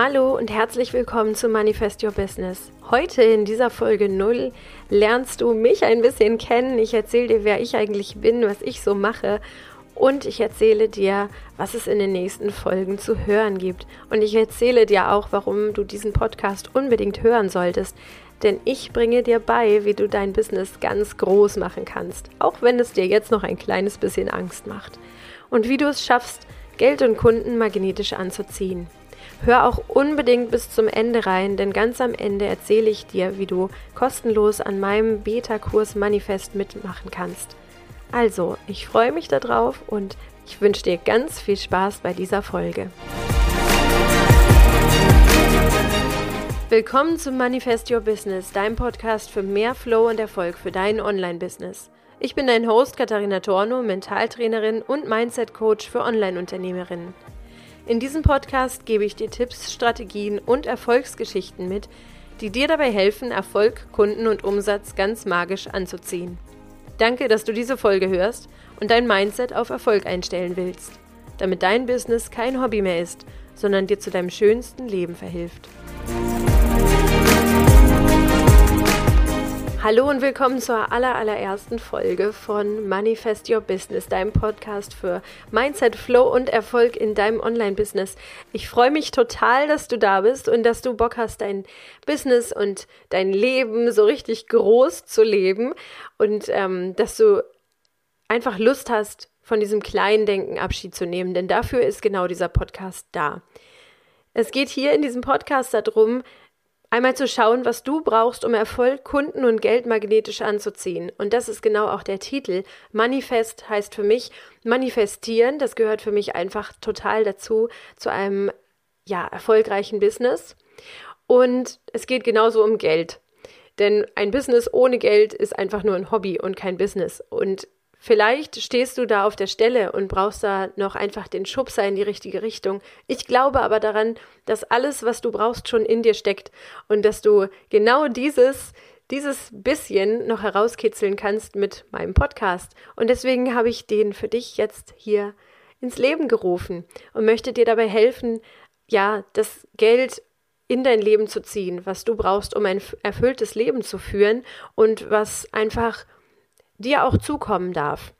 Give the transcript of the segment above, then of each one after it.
Hallo und herzlich willkommen zu Manifest Your Business. Heute in dieser Folge 0 lernst du mich ein bisschen kennen. Ich erzähle dir, wer ich eigentlich bin, was ich so mache und ich erzähle dir, was es in den nächsten Folgen zu hören gibt. Und ich erzähle dir auch, warum du diesen Podcast unbedingt hören solltest. Denn ich bringe dir bei, wie du dein Business ganz groß machen kannst, auch wenn es dir jetzt noch ein kleines bisschen Angst macht. Und wie du es schaffst, Geld und Kunden magnetisch anzuziehen. Hör auch unbedingt bis zum Ende rein, denn ganz am Ende erzähle ich dir, wie du kostenlos an meinem Beta-Kurs Manifest mitmachen kannst. Also, ich freue mich darauf und ich wünsche dir ganz viel Spaß bei dieser Folge. Willkommen zum Manifest Your Business, deinem Podcast für mehr Flow und Erfolg für dein Online-Business. Ich bin dein Host Katharina Torno, Mentaltrainerin und Mindset-Coach für Online-Unternehmerinnen. In diesem Podcast gebe ich dir Tipps, Strategien und Erfolgsgeschichten mit, die dir dabei helfen, Erfolg, Kunden und Umsatz ganz magisch anzuziehen. Danke, dass du diese Folge hörst und dein Mindset auf Erfolg einstellen willst, damit dein Business kein Hobby mehr ist, sondern dir zu deinem schönsten Leben verhilft. Hallo und willkommen zur aller, allerersten Folge von Manifest Your Business, deinem Podcast für Mindset, Flow und Erfolg in deinem Online-Business. Ich freue mich total, dass du da bist und dass du Bock hast, dein Business und dein Leben so richtig groß zu leben und ähm, dass du einfach Lust hast, von diesem kleinen Denken Abschied zu nehmen, denn dafür ist genau dieser Podcast da. Es geht hier in diesem Podcast darum, Einmal zu schauen, was du brauchst, um Erfolg, Kunden und Geld magnetisch anzuziehen. Und das ist genau auch der Titel. Manifest heißt für mich manifestieren. Das gehört für mich einfach total dazu, zu einem ja, erfolgreichen Business. Und es geht genauso um Geld. Denn ein Business ohne Geld ist einfach nur ein Hobby und kein Business. Und Vielleicht stehst du da auf der Stelle und brauchst da noch einfach den Schubser in die richtige Richtung. Ich glaube aber daran, dass alles, was du brauchst, schon in dir steckt und dass du genau dieses, dieses bisschen noch herauskitzeln kannst mit meinem Podcast. Und deswegen habe ich den für dich jetzt hier ins Leben gerufen und möchte dir dabei helfen, ja, das Geld in dein Leben zu ziehen, was du brauchst, um ein erfülltes Leben zu führen und was einfach dir auch zukommen darf.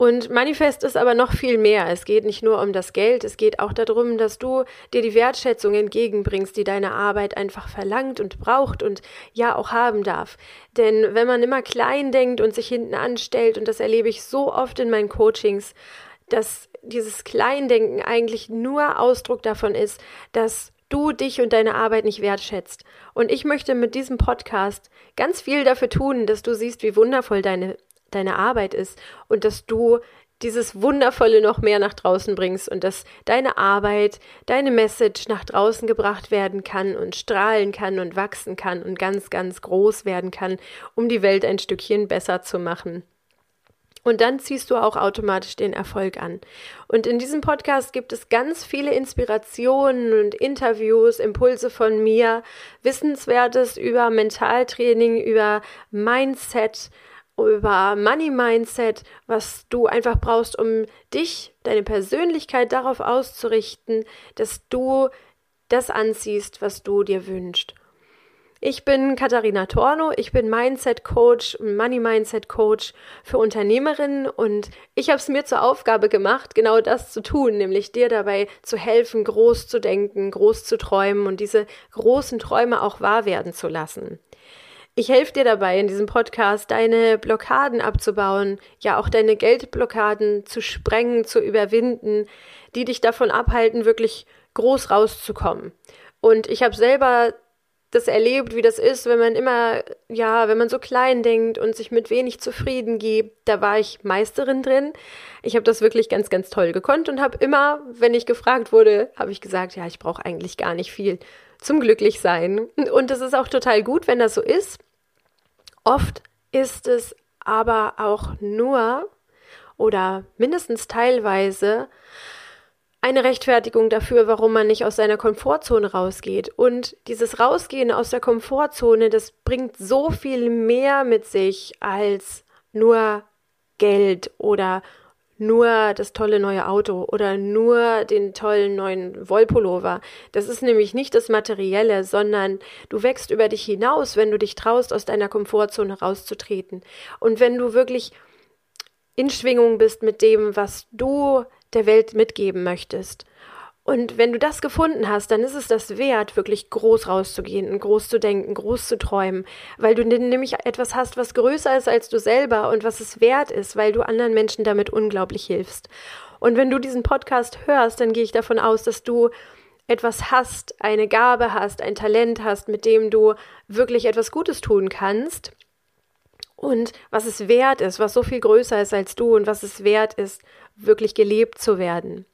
Und Manifest ist aber noch viel mehr. Es geht nicht nur um das Geld, es geht auch darum, dass du dir die Wertschätzung entgegenbringst, die deine Arbeit einfach verlangt und braucht und ja auch haben darf. Denn wenn man immer klein denkt und sich hinten anstellt, und das erlebe ich so oft in meinen Coachings, dass dieses Kleindenken eigentlich nur Ausdruck davon ist, dass du dich und deine Arbeit nicht wertschätzt. Und ich möchte mit diesem Podcast ganz viel dafür tun, dass du siehst, wie wundervoll deine, deine Arbeit ist und dass du dieses Wundervolle noch mehr nach draußen bringst und dass deine Arbeit, deine Message nach draußen gebracht werden kann und strahlen kann und wachsen kann und ganz, ganz groß werden kann, um die Welt ein Stückchen besser zu machen. Und dann ziehst du auch automatisch den Erfolg an. Und in diesem Podcast gibt es ganz viele Inspirationen und Interviews, Impulse von mir, Wissenswertes über Mentaltraining, über Mindset, über Money Mindset, was du einfach brauchst, um dich, deine Persönlichkeit darauf auszurichten, dass du das anziehst, was du dir wünschst. Ich bin Katharina Torno, ich bin Mindset Coach, Money Mindset Coach für Unternehmerinnen und ich habe es mir zur Aufgabe gemacht, genau das zu tun, nämlich dir dabei zu helfen, groß zu denken, groß zu träumen und diese großen Träume auch wahr werden zu lassen. Ich helfe dir dabei in diesem Podcast, deine Blockaden abzubauen, ja auch deine Geldblockaden zu sprengen, zu überwinden, die dich davon abhalten, wirklich groß rauszukommen. Und ich habe selber das erlebt, wie das ist, wenn man immer, ja, wenn man so klein denkt und sich mit wenig zufrieden gibt. Da war ich Meisterin drin. Ich habe das wirklich ganz, ganz toll gekonnt und habe immer, wenn ich gefragt wurde, habe ich gesagt, ja, ich brauche eigentlich gar nicht viel zum Glücklichsein. Und es ist auch total gut, wenn das so ist. Oft ist es aber auch nur oder mindestens teilweise eine Rechtfertigung dafür, warum man nicht aus seiner Komfortzone rausgeht. Und dieses Rausgehen aus der Komfortzone, das bringt so viel mehr mit sich als nur Geld oder nur das tolle neue Auto oder nur den tollen neuen Wollpullover. Das ist nämlich nicht das Materielle, sondern du wächst über dich hinaus, wenn du dich traust, aus deiner Komfortzone rauszutreten. Und wenn du wirklich in Schwingung bist mit dem, was du der Welt mitgeben möchtest. Und wenn du das gefunden hast, dann ist es das wert, wirklich groß rauszugehen und groß zu denken, groß zu träumen, weil du nämlich etwas hast, was größer ist als du selber und was es wert ist, weil du anderen Menschen damit unglaublich hilfst. Und wenn du diesen Podcast hörst, dann gehe ich davon aus, dass du etwas hast, eine Gabe hast, ein Talent hast, mit dem du wirklich etwas Gutes tun kannst und was es wert ist, was so viel größer ist als du und was es wert ist, wirklich gelebt zu werden.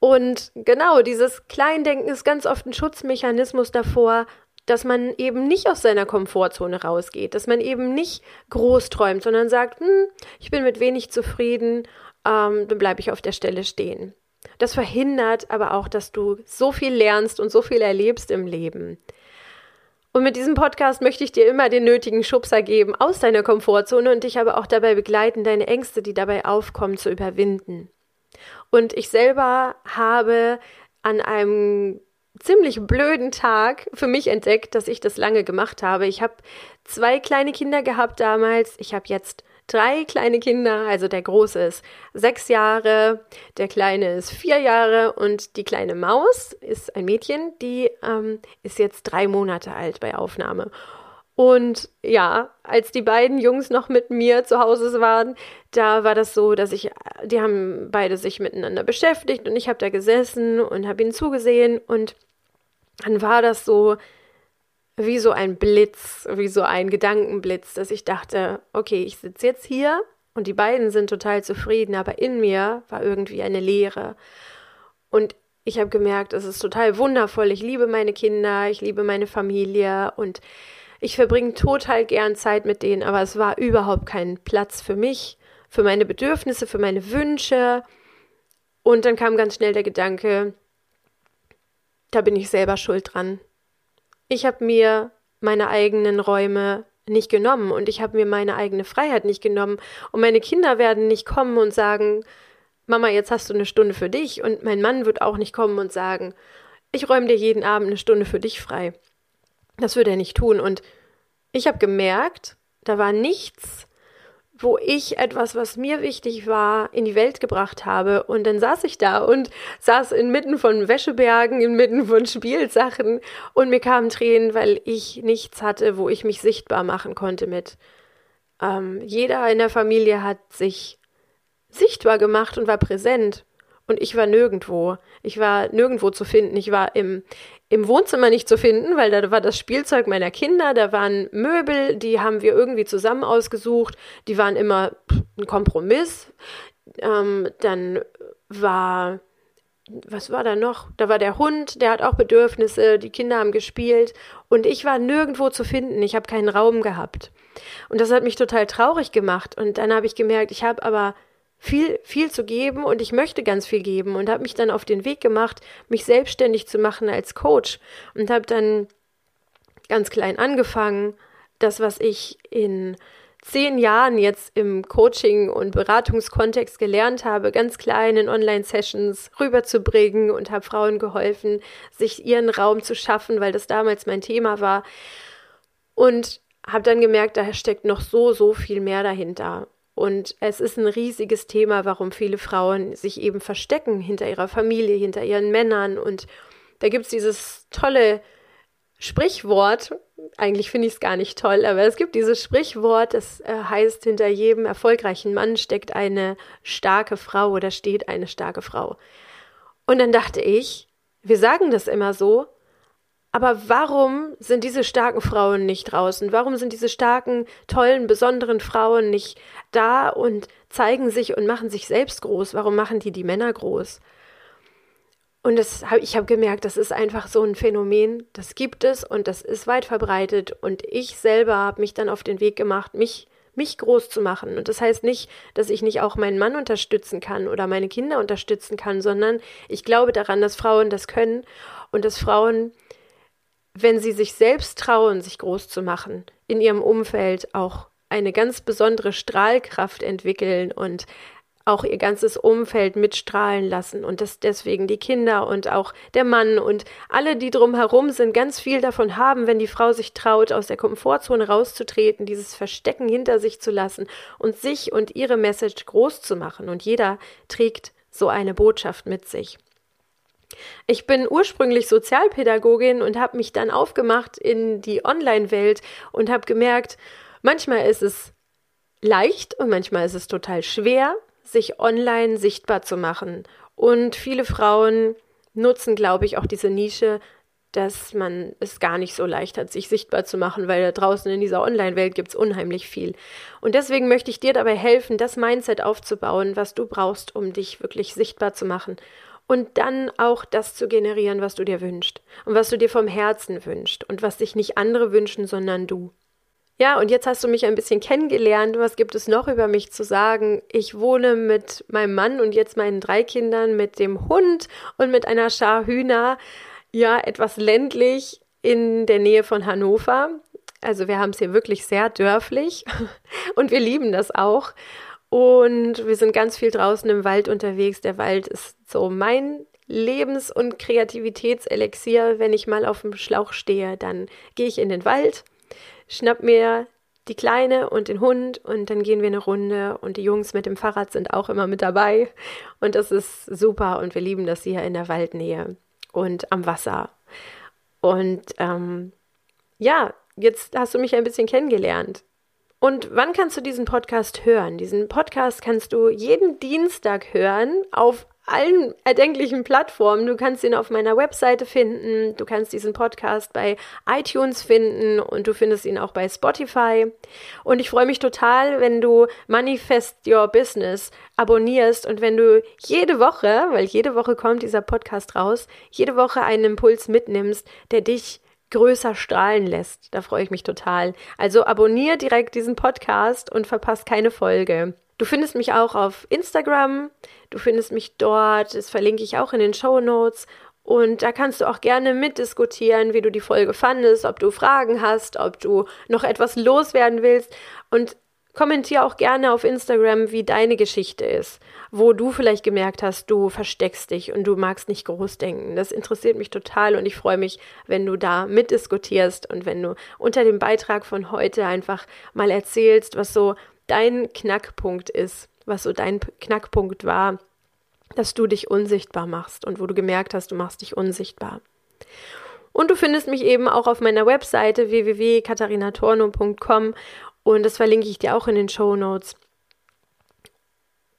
Und genau, dieses Kleindenken ist ganz oft ein Schutzmechanismus davor, dass man eben nicht aus seiner Komfortzone rausgeht, dass man eben nicht groß träumt, sondern sagt, hm, ich bin mit wenig zufrieden, ähm, dann bleibe ich auf der Stelle stehen. Das verhindert aber auch, dass du so viel lernst und so viel erlebst im Leben. Und mit diesem Podcast möchte ich dir immer den nötigen Schubser geben aus deiner Komfortzone und dich aber auch dabei begleiten, deine Ängste, die dabei aufkommen, zu überwinden. Und ich selber habe an einem ziemlich blöden Tag für mich entdeckt, dass ich das lange gemacht habe. Ich habe zwei kleine Kinder gehabt damals. Ich habe jetzt drei kleine Kinder. Also der große ist sechs Jahre, der kleine ist vier Jahre und die kleine Maus ist ein Mädchen, die ähm, ist jetzt drei Monate alt bei Aufnahme. Und ja, als die beiden Jungs noch mit mir zu Hause waren, da war das so, dass ich, die haben beide sich miteinander beschäftigt und ich habe da gesessen und habe ihnen zugesehen und dann war das so wie so ein Blitz, wie so ein Gedankenblitz, dass ich dachte, okay, ich sitze jetzt hier und die beiden sind total zufrieden, aber in mir war irgendwie eine Leere. Und ich habe gemerkt, es ist total wundervoll. Ich liebe meine Kinder, ich liebe meine Familie und ich verbringe total gern Zeit mit denen, aber es war überhaupt kein Platz für mich, für meine Bedürfnisse, für meine Wünsche. Und dann kam ganz schnell der Gedanke, da bin ich selber schuld dran. Ich habe mir meine eigenen Räume nicht genommen und ich habe mir meine eigene Freiheit nicht genommen. Und meine Kinder werden nicht kommen und sagen, Mama, jetzt hast du eine Stunde für dich. Und mein Mann wird auch nicht kommen und sagen, ich räume dir jeden Abend eine Stunde für dich frei. Das würde er nicht tun. Und ich habe gemerkt, da war nichts, wo ich etwas, was mir wichtig war, in die Welt gebracht habe. Und dann saß ich da und saß inmitten von Wäschebergen, inmitten von Spielsachen und mir kamen Tränen, weil ich nichts hatte, wo ich mich sichtbar machen konnte mit. Ähm, jeder in der Familie hat sich sichtbar gemacht und war präsent. Und ich war nirgendwo. Ich war nirgendwo zu finden. Ich war im, im Wohnzimmer nicht zu finden, weil da war das Spielzeug meiner Kinder, da waren Möbel, die haben wir irgendwie zusammen ausgesucht. Die waren immer ein Kompromiss. Ähm, dann war, was war da noch? Da war der Hund, der hat auch Bedürfnisse, die Kinder haben gespielt und ich war nirgendwo zu finden. Ich habe keinen Raum gehabt. Und das hat mich total traurig gemacht. Und dann habe ich gemerkt, ich habe aber viel, viel zu geben und ich möchte ganz viel geben und habe mich dann auf den Weg gemacht, mich selbstständig zu machen als Coach und habe dann ganz klein angefangen, das, was ich in zehn Jahren jetzt im Coaching- und Beratungskontext gelernt habe, ganz klein in Online-Sessions rüberzubringen und habe Frauen geholfen, sich ihren Raum zu schaffen, weil das damals mein Thema war. Und habe dann gemerkt, da steckt noch so, so viel mehr dahinter. Und es ist ein riesiges Thema, warum viele Frauen sich eben verstecken hinter ihrer Familie, hinter ihren Männern. Und da gibt es dieses tolle Sprichwort, eigentlich finde ich es gar nicht toll, aber es gibt dieses Sprichwort, das äh, heißt, hinter jedem erfolgreichen Mann steckt eine starke Frau oder steht eine starke Frau. Und dann dachte ich, wir sagen das immer so, aber warum sind diese starken Frauen nicht draußen? Warum sind diese starken, tollen, besonderen Frauen nicht da und zeigen sich und machen sich selbst groß? Warum machen die die Männer groß? Und das ich habe gemerkt, das ist einfach so ein Phänomen, das gibt es und das ist weit verbreitet. Und ich selber habe mich dann auf den Weg gemacht, mich, mich groß zu machen. Und das heißt nicht, dass ich nicht auch meinen Mann unterstützen kann oder meine Kinder unterstützen kann, sondern ich glaube daran, dass Frauen das können und dass Frauen wenn sie sich selbst trauen, sich groß zu machen, in ihrem Umfeld auch eine ganz besondere Strahlkraft entwickeln und auch ihr ganzes Umfeld mitstrahlen lassen und dass deswegen die Kinder und auch der Mann und alle, die drumherum sind, ganz viel davon haben, wenn die Frau sich traut, aus der Komfortzone rauszutreten, dieses Verstecken hinter sich zu lassen und sich und ihre Message groß zu machen. Und jeder trägt so eine Botschaft mit sich. Ich bin ursprünglich Sozialpädagogin und habe mich dann aufgemacht in die Online-Welt und habe gemerkt, manchmal ist es leicht und manchmal ist es total schwer, sich online sichtbar zu machen. Und viele Frauen nutzen, glaube ich, auch diese Nische, dass man es gar nicht so leicht hat, sich sichtbar zu machen, weil da draußen in dieser Online-Welt gibt es unheimlich viel. Und deswegen möchte ich dir dabei helfen, das Mindset aufzubauen, was du brauchst, um dich wirklich sichtbar zu machen. Und dann auch das zu generieren, was du dir wünschst und was du dir vom Herzen wünschst und was sich nicht andere wünschen, sondern du. Ja, und jetzt hast du mich ein bisschen kennengelernt. Was gibt es noch über mich zu sagen? Ich wohne mit meinem Mann und jetzt meinen drei Kindern, mit dem Hund und mit einer Schar Hühner, ja, etwas ländlich in der Nähe von Hannover. Also wir haben es hier wirklich sehr dörflich und wir lieben das auch. Und wir sind ganz viel draußen im Wald unterwegs. Der Wald ist so mein Lebens- und Kreativitätselixier. Wenn ich mal auf dem Schlauch stehe, dann gehe ich in den Wald schnapp mir die Kleine und den Hund und dann gehen wir eine Runde und die Jungs mit dem Fahrrad sind auch immer mit dabei und das ist super und wir lieben das hier in der Waldnähe und am Wasser. Und ähm, ja, jetzt hast du mich ein bisschen kennengelernt. Und wann kannst du diesen Podcast hören? Diesen Podcast kannst du jeden Dienstag hören auf allen erdenklichen Plattformen. Du kannst ihn auf meiner Webseite finden, du kannst diesen Podcast bei iTunes finden und du findest ihn auch bei Spotify. Und ich freue mich total, wenn du Manifest Your Business abonnierst und wenn du jede Woche, weil jede Woche kommt dieser Podcast raus, jede Woche einen Impuls mitnimmst, der dich größer strahlen lässt. Da freue ich mich total. Also abonniere direkt diesen Podcast und verpasst keine Folge. Du findest mich auch auf Instagram, du findest mich dort, das verlinke ich auch in den Show Notes. Und da kannst du auch gerne mitdiskutieren, wie du die Folge fandest, ob du Fragen hast, ob du noch etwas loswerden willst. Und kommentiere auch gerne auf Instagram, wie deine Geschichte ist, wo du vielleicht gemerkt hast, du versteckst dich und du magst nicht groß denken. Das interessiert mich total und ich freue mich, wenn du da mitdiskutierst und wenn du unter dem Beitrag von heute einfach mal erzählst, was so dein Knackpunkt ist, was so dein Knackpunkt war, dass du dich unsichtbar machst und wo du gemerkt hast, du machst dich unsichtbar. Und du findest mich eben auch auf meiner Webseite www.katharinatorno.com und das verlinke ich dir auch in den Show Notes.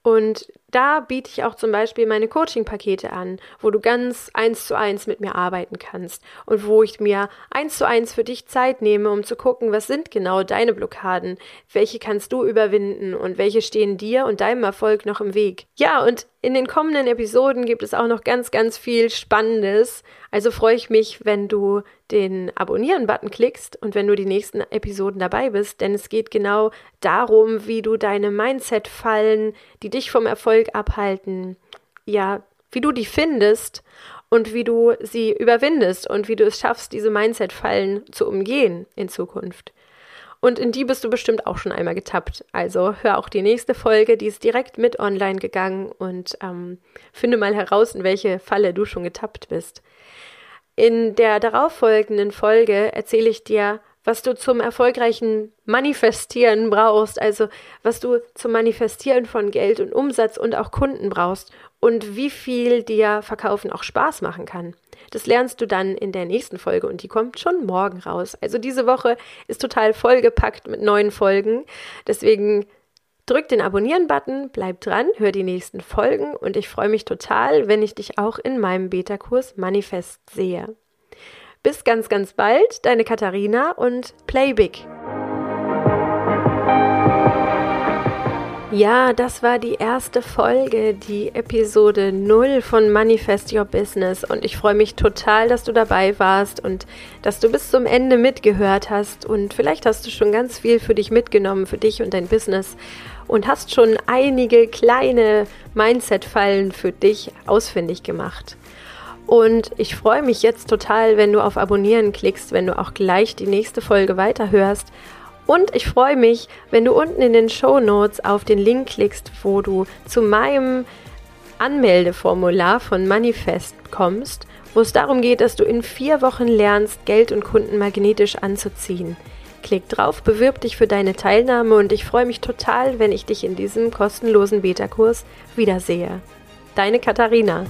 Und da biete ich auch zum Beispiel meine Coaching-Pakete an, wo du ganz eins zu eins mit mir arbeiten kannst und wo ich mir eins zu eins für dich Zeit nehme, um zu gucken, was sind genau deine Blockaden, welche kannst du überwinden und welche stehen dir und deinem Erfolg noch im Weg. Ja, und in den kommenden Episoden gibt es auch noch ganz, ganz viel Spannendes. Also freue ich mich, wenn du den Abonnieren-Button klickst und wenn du die nächsten Episoden dabei bist, denn es geht genau darum, wie du deine Mindset-Fallen, die dich vom Erfolg abhalten, ja, wie du die findest und wie du sie überwindest und wie du es schaffst, diese Mindset-Fallen zu umgehen in Zukunft. Und in die bist du bestimmt auch schon einmal getappt. Also hör auch die nächste Folge, die ist direkt mit online gegangen und ähm, finde mal heraus, in welche Falle du schon getappt bist. In der darauffolgenden Folge erzähle ich dir, was du zum erfolgreichen Manifestieren brauchst, also was du zum Manifestieren von Geld und Umsatz und auch Kunden brauchst und wie viel dir Verkaufen auch Spaß machen kann. Das lernst du dann in der nächsten Folge und die kommt schon morgen raus. Also diese Woche ist total vollgepackt mit neuen Folgen. Deswegen drück den Abonnieren-Button, bleib dran, hör die nächsten Folgen und ich freue mich total, wenn ich dich auch in meinem Beta-Kurs Manifest sehe. Bis ganz, ganz bald, deine Katharina und Play Big. Ja, das war die erste Folge, die Episode 0 von Manifest Your Business und ich freue mich total, dass du dabei warst und dass du bis zum Ende mitgehört hast und vielleicht hast du schon ganz viel für dich mitgenommen, für dich und dein Business und hast schon einige kleine Mindset-Fallen für dich ausfindig gemacht. Und ich freue mich jetzt total, wenn du auf Abonnieren klickst, wenn du auch gleich die nächste Folge weiterhörst Und ich freue mich, wenn du unten in den Show Notes auf den Link klickst, wo du zu meinem Anmeldeformular von Manifest kommst, wo es darum geht, dass du in vier Wochen lernst, Geld und Kunden magnetisch anzuziehen. Klick drauf, bewirb dich für deine Teilnahme und ich freue mich total, wenn ich dich in diesem kostenlosen Beta-Kurs wiedersehe. Deine Katharina.